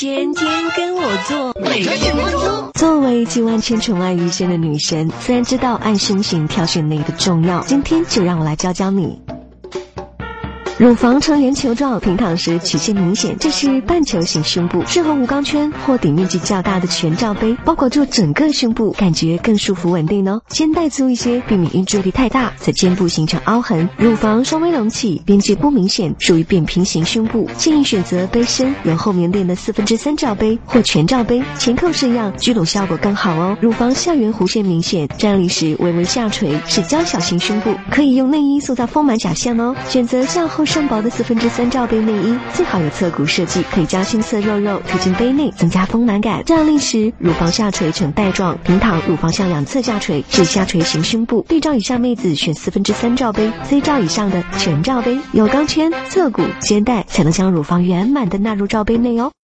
天天跟我做，每个节目中。作为集万千宠爱于一身的女神，自然知道按胸型挑选内衣的重要。今天就让我来教教你。乳房呈圆球状，平躺时曲线明显，这是半球形胸部，适合无钢圈或底面积较大的全罩杯，包裹住整个胸部，感觉更舒服稳定哦。肩带粗一些，避免因注意力太大在肩部形成凹痕。乳房稍微隆起，边界不明显，属于扁平型胸部，建议选择杯身有后面垫的四分之三罩杯或全罩杯，前扣式样，聚拢效果更好哦。乳房下缘弧线明显，站立时微微下垂，是娇小型胸部，可以用内衣塑造丰满假象哦。选择向后。上薄的四分之三罩杯内衣，最好有侧骨设计，可以将杏色肉肉推进杯内，增加丰满感。站立时，乳房下垂呈带状，平躺，乳房向两侧下垂，是下垂型胸部。D 罩以下妹子选四分之三罩杯，C 罩以上的全罩杯，有钢圈、侧骨、肩带，才能将乳房圆满的纳入罩杯内哦。